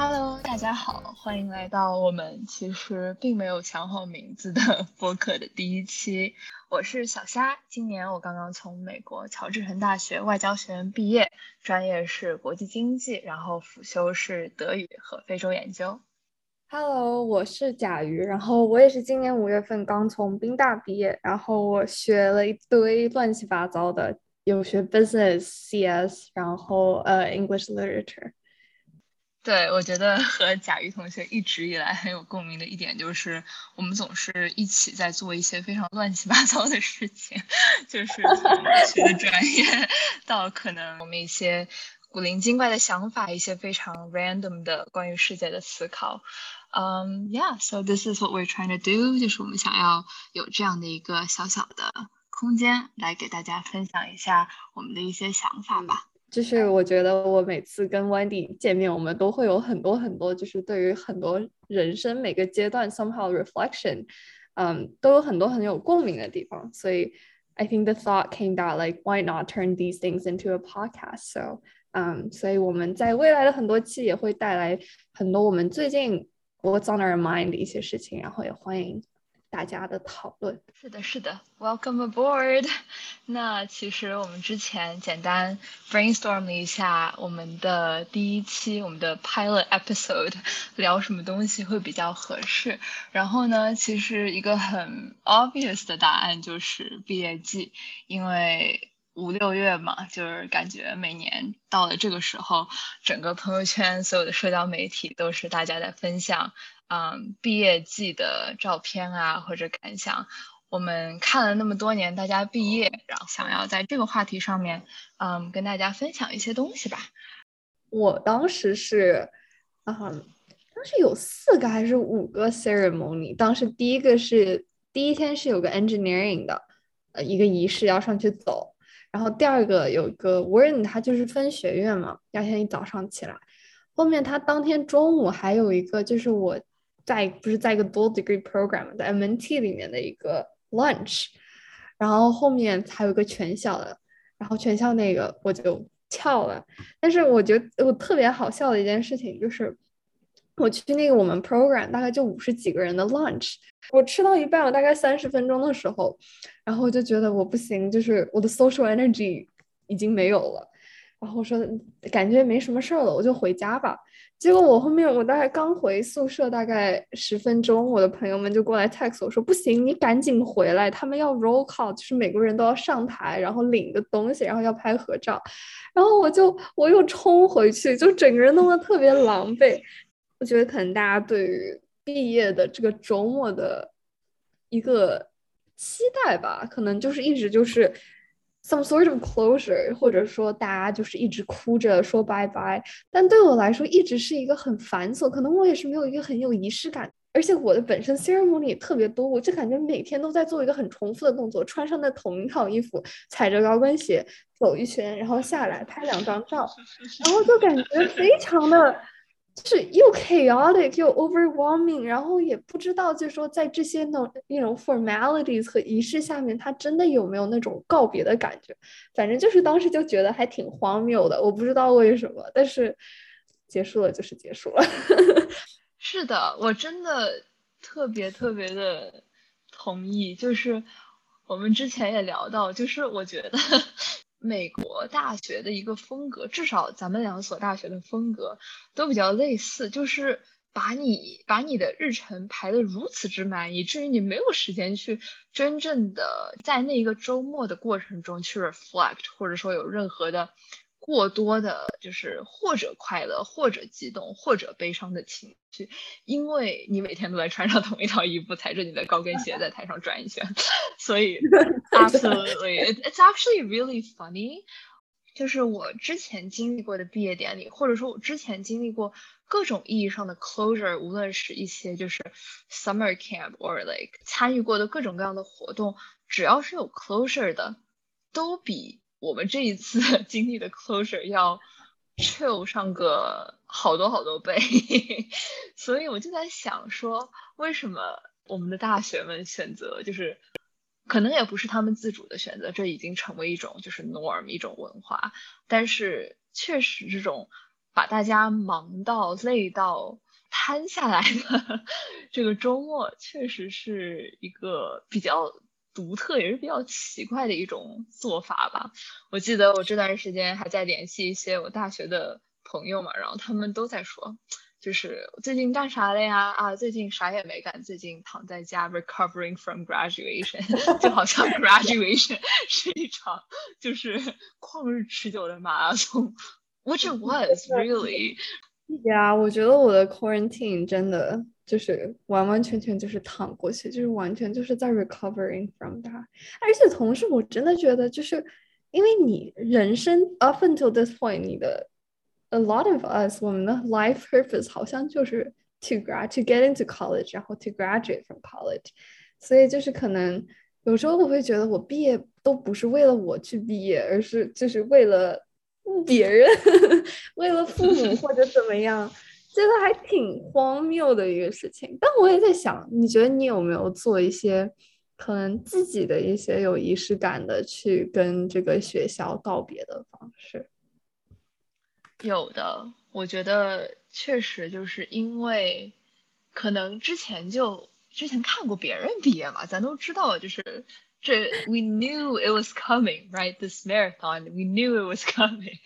Hello，大家好，欢迎来到我们其实并没有想好名字的 播客的第一期。我是小虾，今年我刚刚从美国乔治城大学外交学院毕业，专业是国际经济，然后辅修是德语和非洲研究。Hello，我是甲鱼，然后我也是今年五月份刚从宾大毕业，然后我学了一堆乱七八糟的，有学 Business、CS，然后呃 English Literature。对，我觉得和贾瑜同学一直以来很有共鸣的一点就是，我们总是一起在做一些非常乱七八糟的事情，就是从学的专业 到可能我们一些古灵精怪的想法，一些非常 random 的关于世界的思考。嗯，Yeah，so this is what we're trying to do，就是我们想要有这样的一个小小的空间，来给大家分享一下我们的一些想法吧。就是我觉得我每次跟 Wendy 见面，我们都会有很多很多，就是对于很多人生每个阶段 somehow reflection，嗯，都有很多很有共鸣的地方。所以 I think the thought came that like why not turn these things into a podcast? So，嗯，所以我们在未来的很多期也会带来很多我们最近 what's on our mind 的一些事情，然后也欢迎。大家的讨论是的，是的，Welcome aboard。那其实我们之前简单 brainstorm 了一下我们的第一期，我们的 pilot episode 聊什么东西会比较合适。然后呢，其实一个很 obvious 的答案就是毕业季，因为五六月嘛，就是感觉每年到了这个时候，整个朋友圈所有的社交媒体都是大家在分享。嗯，毕业季的照片啊，或者感想，我们看了那么多年，大家毕业，然后想要在这个话题上面，嗯，跟大家分享一些东西吧。我当时是，嗯，当时有四个还是五个 ceremony，当时第一个是第一天是有个 engineering 的，呃，一个仪式要上去走，然后第二个有一个 word，它就是分学院嘛，第二天一早上起来，后面他当天中午还有一个就是我。在不是在一个 dual degree program，在 MNT 里面的一个 lunch，然后后面还有一个全校的，然后全校那个我就翘了。但是我觉得我特别好笑的一件事情就是，我去那个我们 program 大概就五十几个人的 lunch，我吃到一半，我大概三十分钟的时候，然后我就觉得我不行，就是我的 social energy 已经没有了，然后我说感觉没什么事儿了，我就回家吧。结果我后面我大概刚回宿舍大概十分钟，我的朋友们就过来 text 我说不行，你赶紧回来，他们要 roll call，就是每个人都要上台，然后领个东西，然后要拍合照，然后我就我又冲回去，就整个人弄得特别狼狈。我觉得可能大家对于毕业的这个周末的一个期待吧，可能就是一直就是。Some sort of closure，或者说大家就是一直哭着说拜拜，但对我来说一直是一个很繁琐，可能我也是没有一个很有仪式感，而且我的本身 ceremony 也特别多，我就感觉每天都在做一个很重复的动作，穿上那同一套衣服，踩着高跟鞋走一圈，然后下来拍两张照，然后就感觉非常的。是又 chaotic 又 overwhelming，然后也不知道，就是说在这些那那种 formalities 和仪式下面，他真的有没有那种告别的感觉？反正就是当时就觉得还挺荒谬的，我不知道为什么，但是结束了就是结束了。是的，我真的特别特别的同意，就是我们之前也聊到，就是我觉得。美国大学的一个风格，至少咱们两所大学的风格都比较类似，就是把你把你的日程排得如此之满，以至于你没有时间去真正的在那一个周末的过程中去 reflect，或者说有任何的。过多的，就是或者快乐，或者激动，或者悲伤的情绪，因为你每天都在穿上同一套衣服，踩着你的高跟鞋在台上转一圈，所以 absolutely，it's actually really funny。就是我之前经历过的毕业典礼，或者说我之前经历过各种意义上的 closure，无论是一些就是 summer camp or like 参与过的各种各样的活动，只要是有 closure 的，都比。我们这一次 经历的 closure 要 chill 上个好多好多倍，所以我就在想说，为什么我们的大学们选择就是，可能也不是他们自主的选择，这已经成为一种就是 norm 一种文化，但是确实这种把大家忙到累到瘫下来的 这个周末，确实是一个比较独特也是比较奇怪的一种做法吧。我记得我这段时间还在联系一些我大学的朋友嘛，然后他们都在说。就是最近干啥了呀？啊，最近啥也没干，最近躺在家 recovering from graduation，就好像 graduation 是一场就是旷日持久的马拉松，which it was really。呀，我觉得我的 quarantine 真的就是完完全全就是躺过去，就是完全就是在 recovering from that。而且同时，我真的觉得就是因为你人生 up until this point，你的 a lot of us，我们的 life purpose 好像就是 to grad to get into college，然后 to graduate from college，所以就是可能有时候我会觉得我毕业都不是为了我去毕业，而是就是为了 别人，为了父母 或者怎么样，觉得还挺荒谬的一个事情。但我也在想，你觉得你有没有做一些可能自己的一些有仪式感的去跟这个学校告别的方式？有的，我觉得确实就是因为，可能之前就之前看过别人毕业嘛，咱都知道，就是这这 we knew it was coming right this marathon we knew it was coming，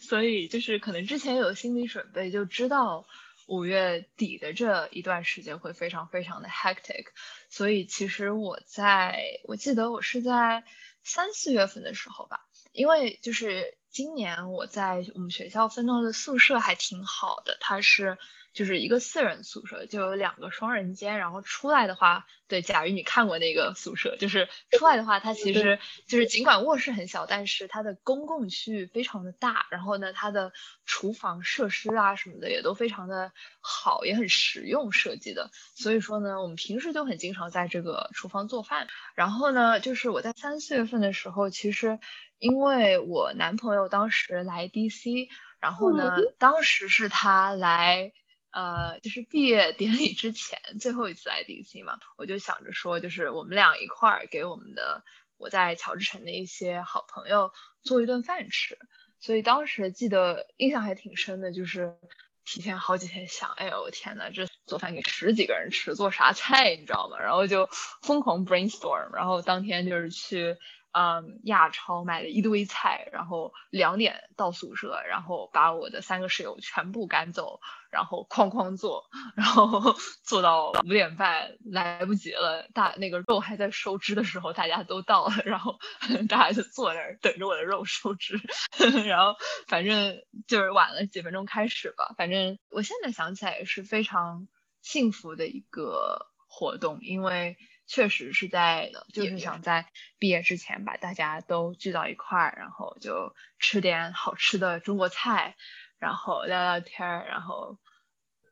所以就是可能之前有心理准备，就知道五月底的这一段时间会非常非常的 hectic，所以其实我在我记得我是在三四月份的时候吧，因为就是。今年我在我们学校分到的宿舍还挺好的，它是就是一个四人宿舍，就有两个双人间，然后出来的话，对，假如你看过那个宿舍，就是出来的话，它其实就是尽管卧室很小，但是它的公共区域非常的大，然后呢，它的厨房设施啊什么的也都非常的好，也很实用设计的，所以说呢，我们平时就很经常在这个厨房做饭，然后呢，就是我在三四月份的时候，其实。因为我男朋友当时来 DC，然后呢，当时是他来，呃，就是毕业典礼之前最后一次来 DC 嘛，我就想着说，就是我们俩一块儿给我们的我在乔治城的一些好朋友做一顿饭吃，所以当时记得印象还挺深的，就是提前好几天想，哎呦我天呐，这做饭给十几个人吃，做啥菜你知道吗？然后就疯狂 brainstorm，然后当天就是去。嗯，亚超买了一堆菜，然后两点到宿舍，然后把我的三个室友全部赶走，然后哐哐做，然后 做到五点半，来不及了，大那个肉还在收汁的时候，大家都到了，然后 大家就坐那儿等着我的肉收汁，然后反正就是晚了几分钟开始吧，反正我现在想起来也是非常幸福的一个活动，因为。确实是在的，就是想在毕业之前把大家都聚到一块儿，然后就吃点好吃的中国菜，然后聊聊天儿，然后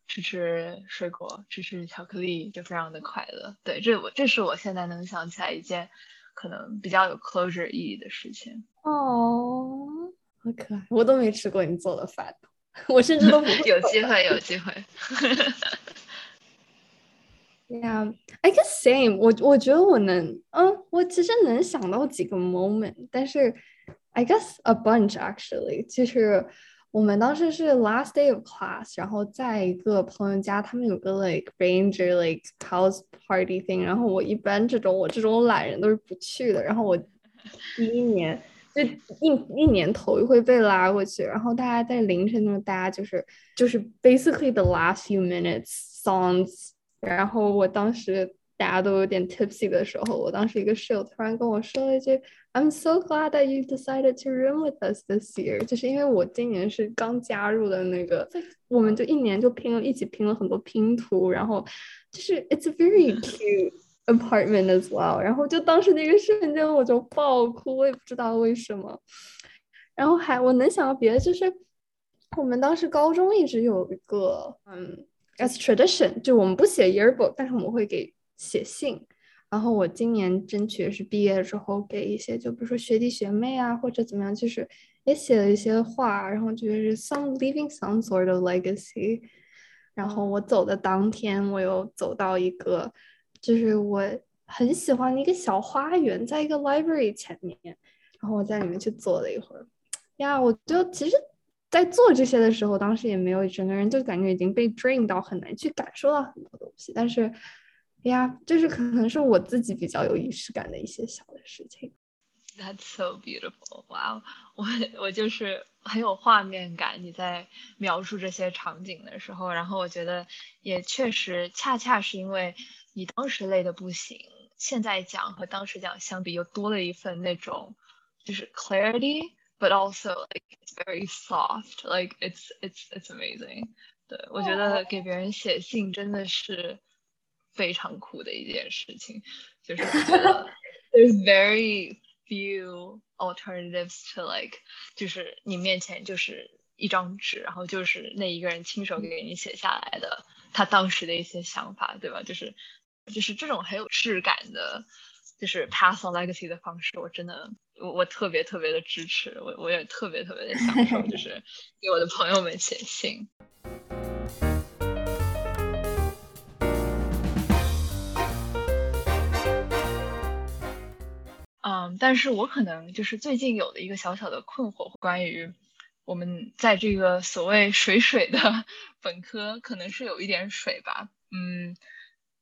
吃吃水果，吃吃巧克力，就非常的快乐。对，这我这是我现在能想起来一件可能比较有 closure 意义的事情。哦，好可爱！我都没吃过你做的饭，我甚至都。有机会，有机会。Yeah, I guess same. 我我觉得我能，嗯，我其实能想到几个 moment，但是 I guess a bunch actually。就是我们当时是 last day of class，然后在一个朋友家，他们有个 like ranger like house party thing。然后我一般这种我这种懒人都是不去的。然后我第一年就一一年头一回被拉过去，然后大家在凌晨的时候，大家就是就是 basically the last few minutes songs。 然后我当时大家都有点 tipsy 的时候，我当时一个室友突然跟我说了一句：“I'm so glad that you decided to room with us this year。”就是因为我今年是刚加入的那个，我们就一年就拼了一起拼了很多拼图，然后就是 it's a very cute apartment as well。然后就当时那个瞬间我就爆哭，我也不知道为什么。然后还我能想到别的，就是我们当时高中一直有一个嗯。As tradition，就我们不写 yearbook，但是我们会给写信。然后我今年争取是毕业之后给一些，就比如说学弟学妹啊，或者怎么样，就是也写了一些话，然后就是 some leaving some sort of legacy。然后我走的当天，我又走到一个，就是我很喜欢的一个小花园，在一个 library 前面，然后我在里面去坐了一会儿。呀，我就其实在做这些的时候，当时也没有整个人就感觉已经被 drain 到，很难去感受到很多东西。但是，呀，就是可能是我自己比较有仪式感的一些小的事情。That's so beautiful! Wow，我我就是很有画面感。你在描述这些场景的时候，然后我觉得也确实，恰恰是因为你当时累的不行，现在讲和当时讲相比，又多了一份那种就是 clarity clarity，but also like it's very soft. Like it's it's it's amazing. 对我觉得给别人写信真的是非常酷的一件事情，就是我觉得 there's very few alternatives to like，就是你面前就是一张纸，然后就是那一个人亲手给你写下来的他当时的一些想法，对吧？就是就是这种很有质感的，就是 pass on legacy 的方式，我真的我我特别特别的支持，我我也特别特别的享受，就是给我的朋友们写信。嗯，但是我可能就是最近有的一个小小的困惑，关于我们在这个所谓水水的 本科，可能是有一点水吧，嗯，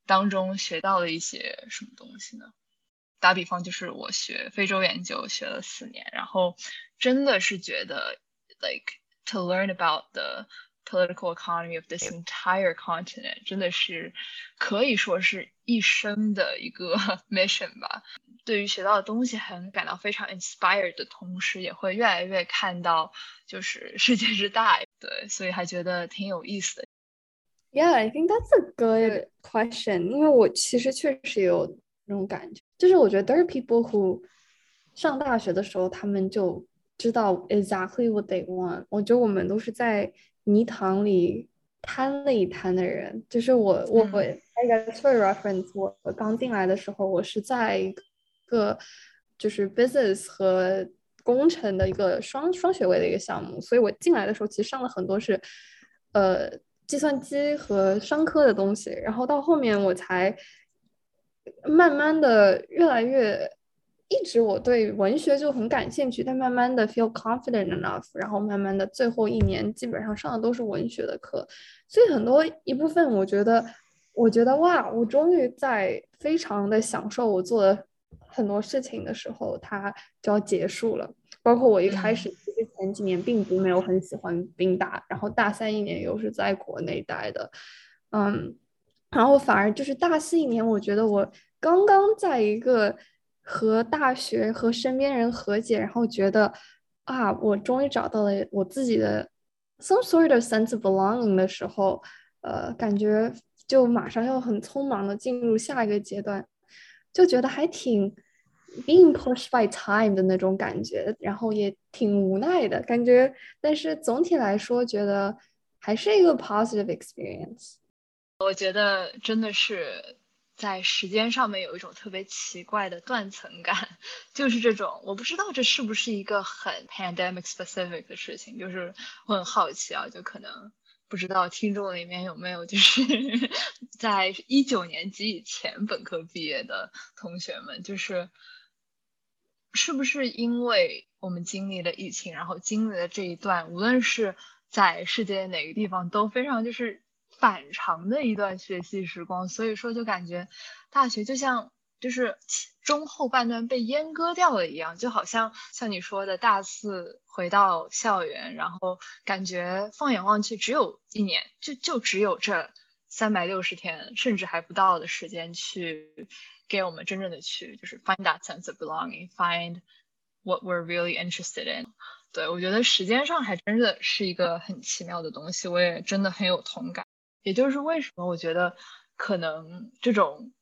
当中学到了一些什么东西呢？打比方，就是我学非洲研究学了四年，然后真的是觉得，like to learn about the political economy of this entire continent，真的是可以说是一生的一个 mission 吧。对于学到的东西很感到非常 inspired 的同时，也会越来越看到就是世界之大，对，所以还觉得挺有意思的。Yeah, I think that's a good question. 因为我其实确实有那种感觉，就是我觉得 there are people who 上大学的时候，他们就知道 exactly what they want。我觉得我们都是在泥塘里摊了一摊的人。就是我，我我 I guess for reference，我我刚进来的时候，我是在一。个就是 business 和工程的一个双双学位的一个项目，所以我进来的时候其实上了很多是呃计算机和商科的东西，然后到后面我才慢慢的越来越，一直我对文学就很感兴趣，但慢慢的 feel confident enough，然后慢慢的最后一年基本上上的都是文学的课，所以很多一部分我觉得我觉得哇，我终于在非常的享受我做的。很多事情的时候，它就要结束了。包括我一开始其实前几年并不没有很喜欢宾大，然后大三一年又是在国内待的，嗯，然后反而就是大四一年，我觉得我刚刚在一个和大学和身边人和解，然后觉得啊，我终于找到了我自己的 some sort of sense of belonging 的时候，呃，感觉就马上要很匆忙的进入下一个阶段，就觉得还挺。being pushed by time 的那种感觉，然后也挺无奈的感觉，但是总体来说，觉得还是一个 positive experience。我觉得真的是在时间上面有一种特别奇怪的断层感，就是这种，我不知道这是不是一个很 pandemic specific 的事情，就是我很好奇啊，就可能不知道听众里面有没有就是 在一九年级以前本科毕业的同学们，就是。是不是因为我们经历了疫情，然后经历了这一段，无论是在世界哪个地方都非常就是反常的一段学习时光，所以说就感觉大学就像就是中后半段被阉割掉了一样，就好像像你说的大四回到校园，然后感觉放眼望去只有一年，就就只有这三百六十天，甚至还不到的时间去。给我们真正的去就是 find that sense of belonging，find what we're really interested in。对我觉得时间上还真的是一个很奇妙的东西，我也真的很有同感。也就是为什么我觉得可能这种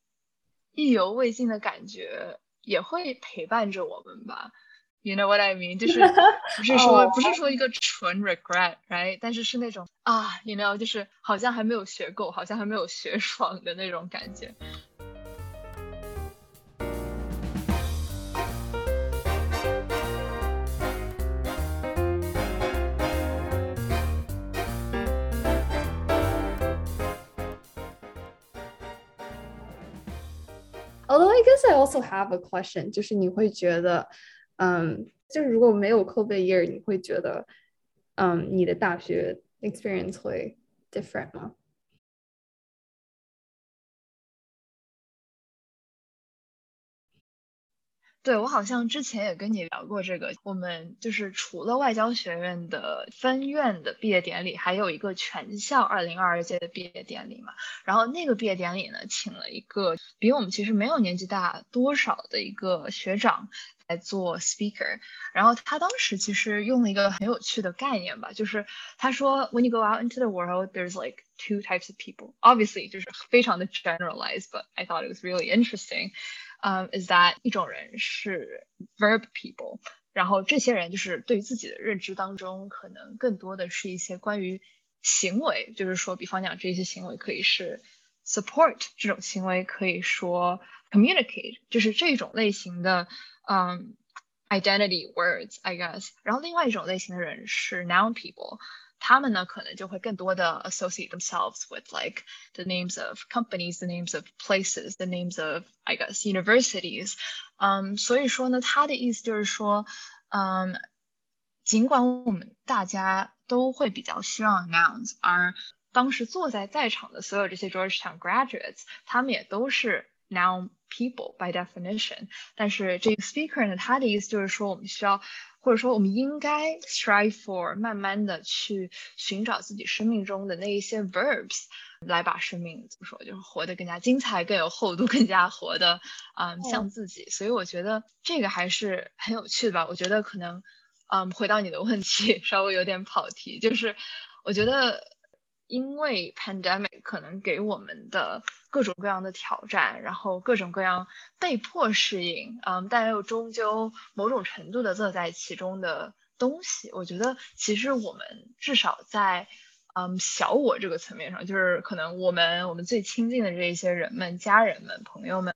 意犹未尽的感觉也会陪伴着我们吧。You know what I mean？就是 不是说不是说一个纯 regret，right？但是是那种啊，you know，就是好像还没有学够，好像还没有学爽的那种感觉。guess I also have a question，就是你会觉得，嗯，就是如果没有 COVID year，你会觉得 嗯，你的大学 experience 会 different 吗？ 对我好像之前也跟你聊过这个，我们就是除了外交学院的分院的毕业典礼，还有一个全校二零二二届的毕业典礼嘛。然后那个毕业典礼呢，请了一个比我们其实没有年纪大多少的一个学长来做 speaker。然后他当时其实用了一个很有趣的概念吧，就是他说，When you go out into the world, there's like two types of people. Obviously，就是非常的 generalized，but I thought it was really interesting. 嗯，is that 一种人是 verb people，然后这些人就是对自己的认知当中，可能更多的是一些关于行为，就是说，比方讲这些行为可以是 support 这种行为，可以说 communicate，就是这种类型的嗯 identity words I guess。然后另外一种类型的人是 noun people。他们呢可能就会更多的 associate themselves with like the names of companies, the names of places, the names of I guess universities。嗯，所以说呢，他的意思就是说，嗯，尽管我们大家都会比较需要 nouns，而当时坐在在场的所有这些 Georgetown graduates，他们也都是 Noun people by definition。但是这个 speaker 呢，他的意思就是说，我们需要或者说，我们应该 strive for 慢慢的去寻找自己生命中的那一些 verbs，来把生命怎么说，就是活得更加精彩、更有厚度、更加活的，嗯，像自己。所以我觉得这个还是很有趣的吧。我觉得可能，嗯，回到你的问题，稍微有点跑题，就是我觉得。因为 pandemic 可能给我们的各种各样的挑战，然后各种各样被迫适应，嗯，但又终究某种程度的乐在其中的东西，我觉得其实我们至少在嗯小我这个层面上，就是可能我们我们最亲近的这一些人们、家人们、朋友们，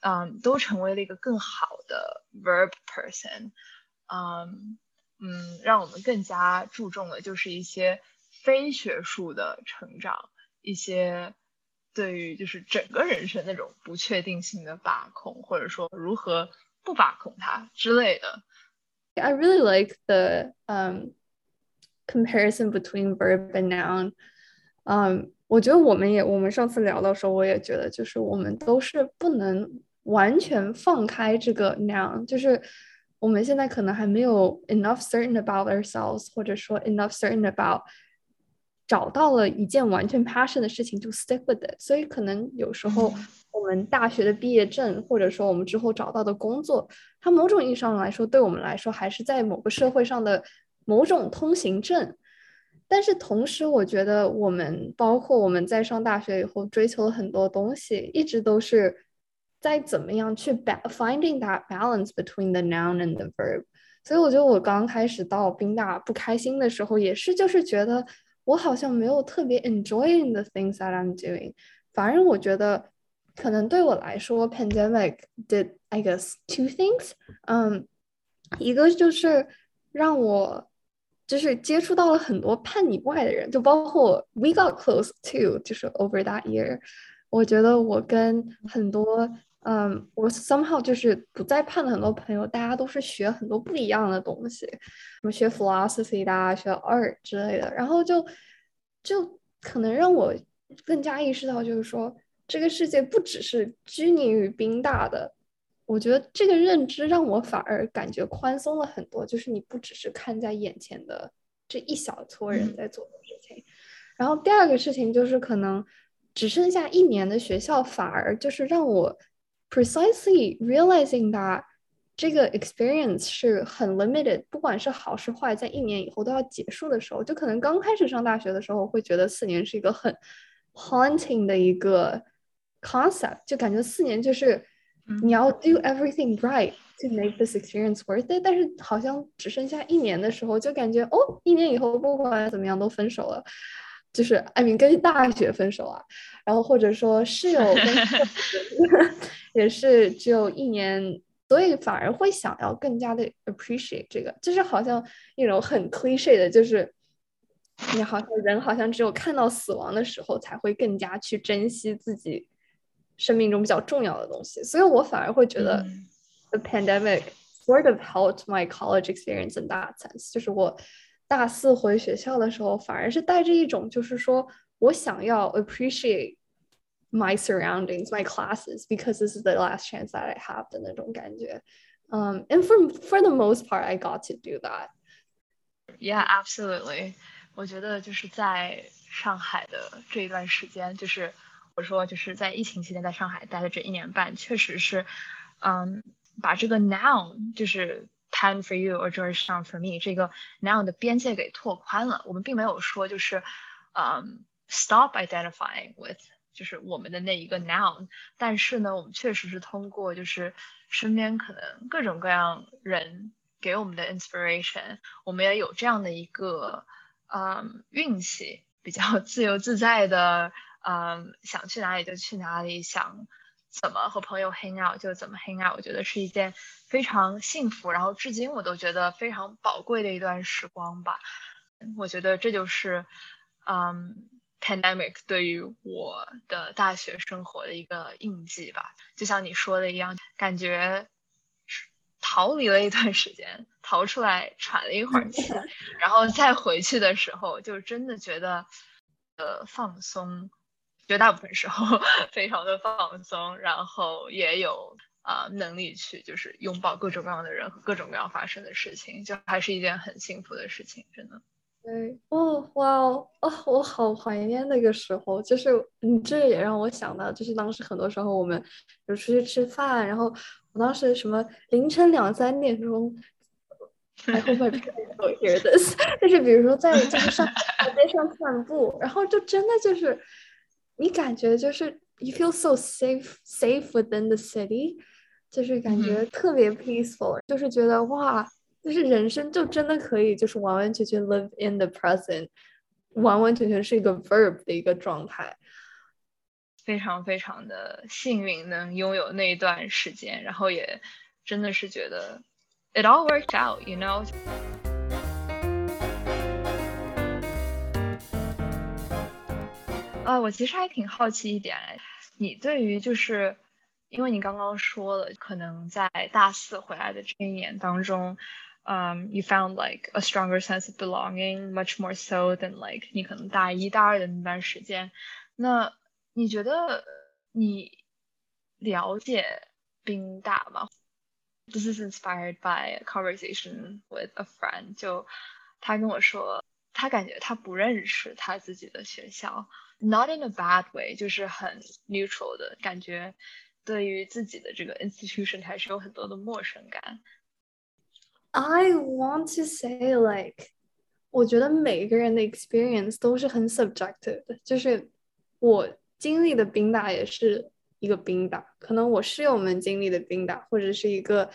嗯，都成为了一个更好的 verb person，嗯嗯，让我们更加注重的就是一些。非学术的成长，一些对于就是整个人生那种不确定性的把控，或者说如何不把控它之类的。I really like the um comparison between verb and noun. Um，我觉得我们也我们上次聊的时候，我也觉得就是我们都是不能完全放开这个 noun，就是我们现在可能还没有 enough certain about ourselves，或者说 enough certain about 找到了一件完全 passion 的事情就 stick with it，所以可能有时候我们大学的毕业证，或者说我们之后找到的工作，它某种意义上来说，对我们来说还是在某个社会上的某种通行证。但是同时，我觉得我们包括我们在上大学以后追求了很多东西，一直都是在怎么样去 finding that balance between the noun and the verb。所以我觉得我刚开始到宾大不开心的时候，也是就是觉得。我好像没有特别 enjoying the things that I'm doing，反而我觉得可能对我来说，pandemic did I guess two things，嗯，一个就是让我就是接触到了很多叛逆外的人，就包括 we got close to，就是 over that year，我觉得我跟很多。嗯，我 somehow 就是不再盼的很多朋友，大家都是学很多不一样的东西，什么学 philosophy 的，学 art 之类的，然后就就可能让我更加意识到，就是说这个世界不只是拘泥于宾大的。我觉得这个认知让我反而感觉宽松了很多，就是你不只是看在眼前的这一小撮人在做的事情。然后第二个事情就是可能只剩下一年的学校，反而就是让我。precisely realizing that 这个 experience 是很 limited，不管是好是坏，在一年以后都要结束的时候，就可能刚开始上大学的时候，会觉得四年是一个很 haunting 的一个 concept，就感觉四年就是你要 do everything right to make this experience worth it。但是好像只剩下一年的时候，就感觉哦，一年以后不管怎么样都分手了。 就是艾米跟大学分手啊，然后或者说室友跟 也是只有一年，所以反而会想要更加的 appreciate 这个，就是好像一种很 cliche 的，就是你好像人好像只有看到死亡的时候才会更加去珍惜自己生命中比较重要的东西，所以我反而会觉得 the pandemic sort of helped my college experience in that sense，就是我。大四回学校的时候，反而是带着一种就是说我想要 appreciate my surroundings, my classes because this is the last chance that I have 的那种感觉。嗯、um,，and for for the most part, I got to do that. Yeah, absolutely. 我觉得就是在上海的这一段时间，就是我说就是在疫情期间在上海待的这一年半，确实是，嗯，把这个 now 就是 time for you or Georgetown for me 这个 now 的边界给拓宽了。我们并没有说就是，嗯，stop identifying with 就是我们的那一个 noun，但是呢，我们确实是通过就是身边可能各种各样人给我们的 inspiration，我们也有这样的一个。嗯，运气比较 自由自在的，嗯，想去哪里就去哪里，想怎么和朋友 hang out 就怎么 hang out，我觉得是一件非常幸福，然后至今我都觉得非常宝贵的一段时光吧。我觉得这就是，嗯，pandemic 对于我的大学生活的一个印记吧。就像你说的一样，感觉。逃离了一段时间，逃出来喘了一会儿气，然后再回去的时候，就真的觉得，呃，放松，绝大部分时候 非常的放松，然后也有啊能力去就是拥抱各种各样的人和各种各样发生的事情，就还是一件很幸福的事情，真的。对，哦，哇哦，哦，我好怀念那个时候，就是你这也让我想到，就是当时很多时候我们有出去吃饭，然后我。当时什么凌晨两三点钟，I hope don't hear this。就是比如说在就是上街上散步，然后就真的就是你感觉就是 you feel so safe safe within the city，就是感觉特别 peaceful，就是觉得哇，就是人生就真的可以就是完完全全 live in the present，完完全全是一个 verb 的一个状态。非常非常的幸运能拥有那一段时间，然后也真的是觉得 it all worked out，you know。啊，我其实还挺好奇一点，你对于就是因为你刚刚说了，可能在大四回来的这一年当中，嗯，you found like a stronger sense of belonging，much more so than like 你可能大一大二的那段时间，那。你觉得你了解宾大吗？This is inspired by a conversation with a friend。就他跟我说，他感觉他不认识他自己的学校，not in a bad way，就是很 neutral 的感觉，对于自己的这个 institution 还是有很多的陌生感。I want to say like，我觉得每个人的 experience 都是很 subjective 的，就是我。经历的冰大也是一个冰大，可能我室友们经历的冰大，或者是一个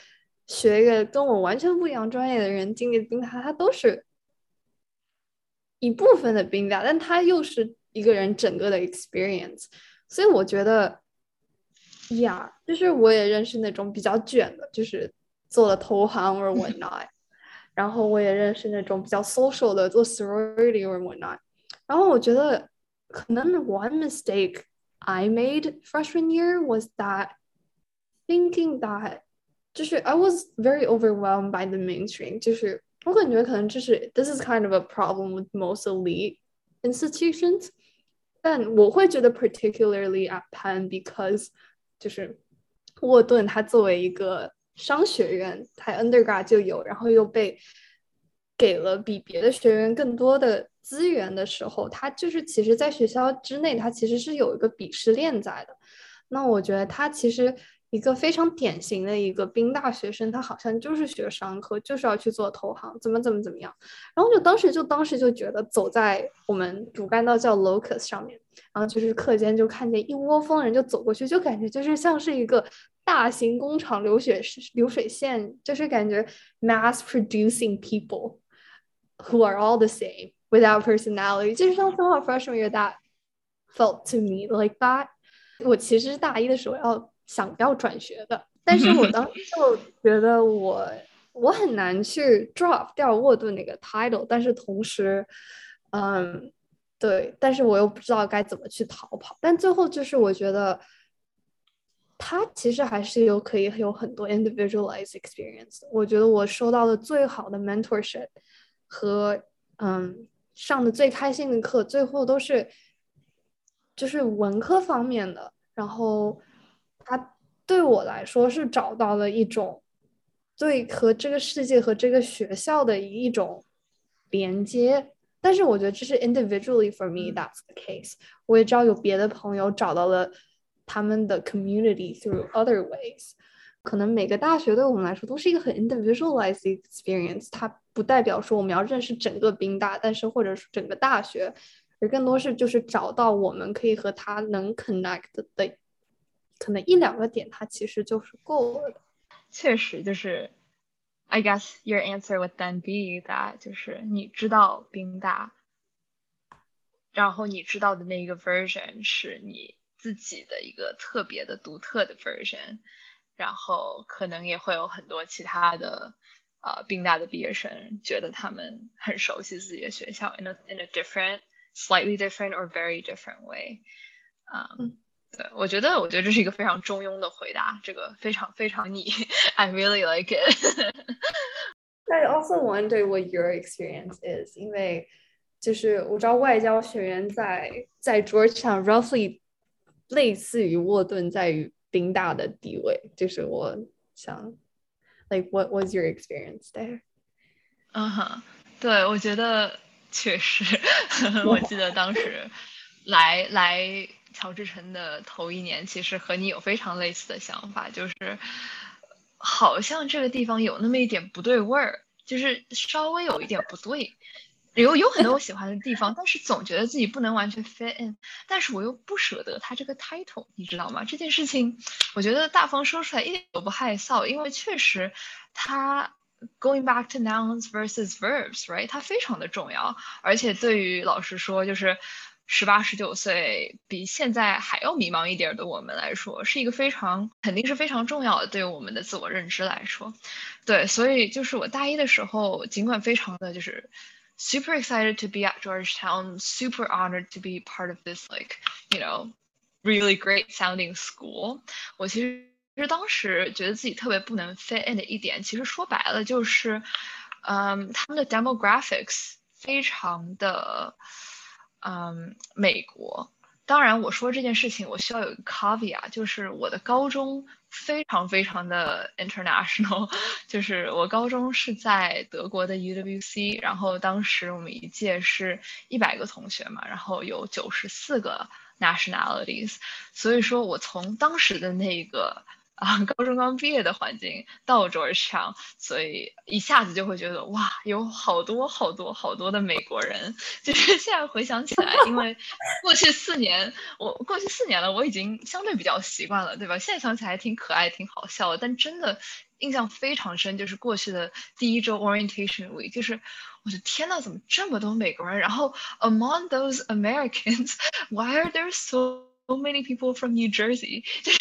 学一个跟我完全不一样专业的人经历的冰大，它都是一部分的冰大，但它又是一个人整个的 experience。所以我觉得，呀，就是我也认识那种比较卷的，就是做了投行或者 whatnot，然后我也认识那种比较 social 的，做 sorority 或者 whatnot，然后我觉得。可能 one mistake I made freshman year was that thinking that 就是 I was very overwhelmed by the mainstream，就是我感觉可能就是 this is kind of a problem with most elite institutions， 但我会觉得 particularly at Penn because 就是沃顿他作为一个商学院，他 undergrad 就有，然后又被给了比别的学员更多的资源的时候，他就是其实，在学校之内，他其实是有一个鄙视链在的。那我觉得他其实一个非常典型的一个宾大学生，他好像就是学商科，就是要去做投行，怎么怎么怎么样。然后就当时就当时就觉得，走在我们主干道叫 Locus 上面，然后就是课间就看见一窝蜂人就走过去，就感觉就是像是一个大型工厂流水流水线，就是感觉 mass producing people who are all the same。without personality，就是像 somehow freshman year that felt to me like that。我其实大一的时候要想要转学的，但是我当时 就觉得我我很难去 drop 掉沃顿那个 title，但是同时，嗯，对，但是我又不知道该怎么去逃跑。但最后就是我觉得，他其实还是有可以有很多 individualized experience。我觉得我收到的最好的 mentorship 和嗯，上的最开心的课，最后都是就是文科方面的。然后，他对我来说是找到了一种对和这个世界和这个学校的一种连接。但是我觉得这是 individually for me that's the case。我也知道有别的朋友找到了他们的 community through other ways。可能每个大学对我们来说都是一个很 individualized experience。它不代表说我们要认识整个宾大，但是或者是整个大学，而更多是就是找到我们可以和他能 connect 的，可能一两个点，它其实就是够了的。确实就是。I guess your answer would then be that 就是你知道宾大，然后你知道的那个 version 是你自己的一个特别的、独特的 version，然后可能也会有很多其他的呃宾大的毕业生觉得他们很熟悉自己的学校，in a in a different, slightly different or very different way，嗯。对，我觉得，我觉得这是一个非常中庸的回答，这个非常非常你，I really like it。I also wonder what your experience is，因为就是我知道外交学院在在 Georgetown roughly 类似于沃顿在于宾大的地位，就是我想，like what was your experience there？嗯哼，对，我觉得确实，我记得当时来来。乔治城的头一年，其实和你有非常类似的想法，就是好像这个地方有那么一点不对味儿，就是稍微有一点不对。有有很多我喜欢的地方，但是总觉得自己不能完全 fit in，但是我又不舍得他这个 title，你知道吗？这件事情，我觉得大方说出来一点都不害臊，因为确实他 going back to nouns versus verbs，right？它非常的重要，而且对于老师说，就是。十八十九岁，比现在还要迷茫一点的我们来说，是一个非常肯定是非常重要的，对我们的自我认知来说，对，所以就是我大一的时候，尽管非常的就是 super excited to be at Georgetown, super honored to be part of this like you know really great sounding school，我其实其实当时觉得自己特别不能 fit in 的一点，其实说白了就是，嗯，他们的 demographics 非常的。嗯，美国。当然，我说这件事情，我需要有一个 caveat，就是我的高中非常非常的 international，就是我高中是在德国的 UWC，然后当时我们一届是一百个同学嘛，然后有九十四个 nationalities，所以说我从当时的那个。啊，高中刚毕业的环境到桌上所以一下子就会觉得哇，有好多好多好多的美国人。就是 现在回想起来，因为过去四年，我过去四年了，我已经相对比较习惯了，对吧？现在想起来挺可爱，挺好笑。但真的印象非常深，就是过去的第一周 orientation week，就是我的天呐，怎么这么多美国人？然后 among those Americans，why are there so many people from New Jersey？就是。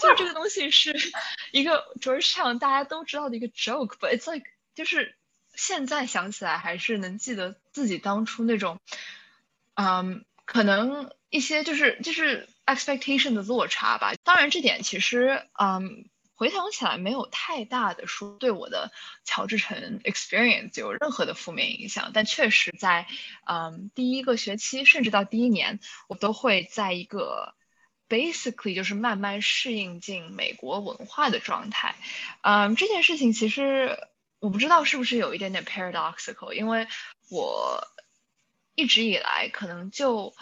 就是这个东西是一个桌上大家都知道的一个 joke，but it's like 就是现在想起来还是能记得自己当初那种，嗯，可能一些就是就是 expectation 的落差吧。当然这点其实嗯回想起来没有太大的说对我的乔治城 experience 有任何的负面影响，但确实在嗯第一个学期甚至到第一年，我都会在一个。Basically 就是慢慢适应进美国文化的状态，嗯，这件事情其实我不知道是不是有一点点 paradoxical，因为我一直以来可能就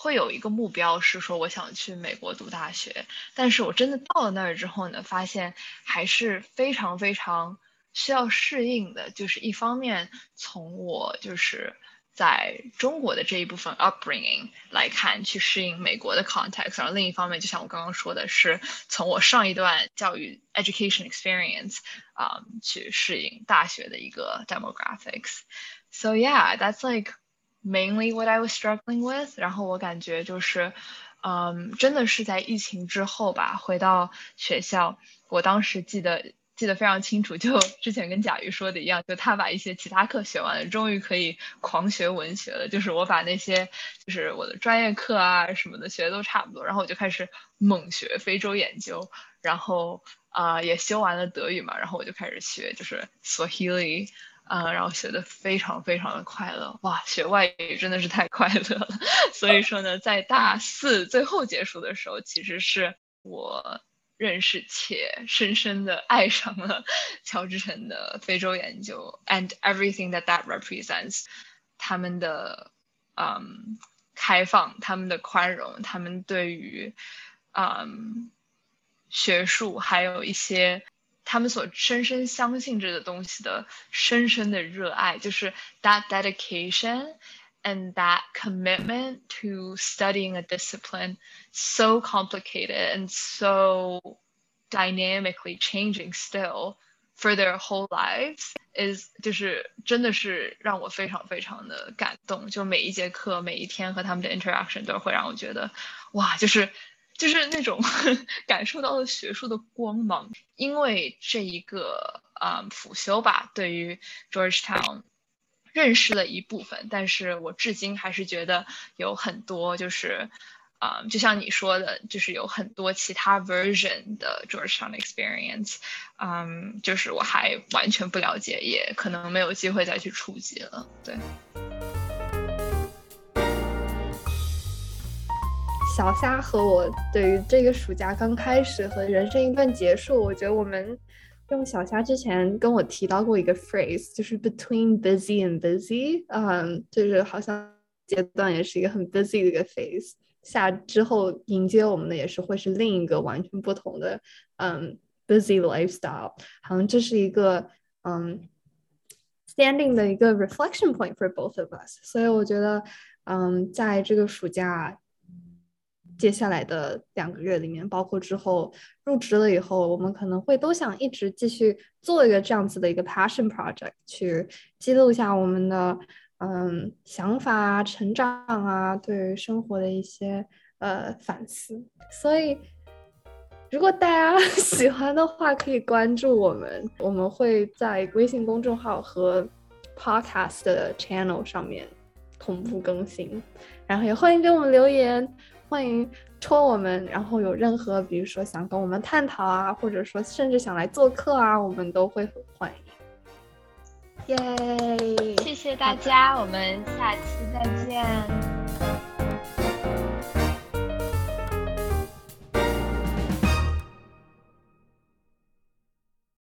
会有一个目标是说我想去美国读大学，但是我真的到了那儿之后呢，发现还是非常非常需要适应的，就是一方面从我就是。在中国的这一部分 upbringing 来看，去适应美国的 context，然后另一方面，就像我刚刚说的是，从我上一段教育 education experience 啊，去适应大学的一个 demographics。So yeah, that's like mainly what I was struggling with。然后我感觉就是，嗯，真的是在疫情之后吧，回到学校，我当时记得。记得非常清楚，就之前跟贾瑜说的一样，就他把一些其他课学完了，终于可以狂学文学了。就是我把那些就是我的专业课啊什么的学的都差不多，然后我就开始猛学非洲研究，然后啊也修完了德语嘛，然后我就开始学就是 Swahili 啊，然后学的非常非常的快乐，哇，学外语真的是太快乐了。所以说呢，在大四最后结束的时候，其实是我认识且深深的爱上了乔治城的非洲研究，and everything that that represents，他们的嗯开放，他们的宽容，他们对于嗯学术还有一些。他们所深深相信着的东西的深深的热爱，就是 that dedication and that commitment to studying a discipline so complicated and so dynamically changing still for their whole lives is 就是真的是让我非常非常的感动。就每一节课，每一天和他们的 interaction 都会让我觉得，哇，就是 就是那种 感受到了学术的光芒，因为这一个啊辅修吧，对于 Georgetown 认识了一部分，但是我至今还是觉得有很多就是啊，就像你说的，就是有很多其他 version 的 Georgetown experience，嗯，就是我还完全不了解，也可能没有机会再去触及了，对。小虾和我对于这个暑假刚开始和人生一段结束，我觉得我们用小虾之前跟我提到过一个 phrase，就是 between busy and busy，嗯，就是好像阶段也是一个很 busy 的一个 phase，下之后迎接我们的也是会是另一个完全不同的嗯 busy lifestyle，好像这是一个嗯 standing 的一个 reflection point for both of us，所以我觉得嗯在这个暑假。接下来的两个月里面，包括之后入职了以后，我们可能会都想一直继续做一个这样子的一个 passion project，去记录一下我们的嗯想法啊、成长啊，对生活的一些呃反思。所以，如果大家 喜欢的话，可以关注我们，我们会在微信公众号和 podcast 的 channel 上面同步更新，然后也欢迎给我们留言。欢迎戳我们，然后有任何，比如说想跟我们探讨啊，或者说甚至想来做客啊，我们都会很欢迎。耶！谢谢大家，我们下期再见。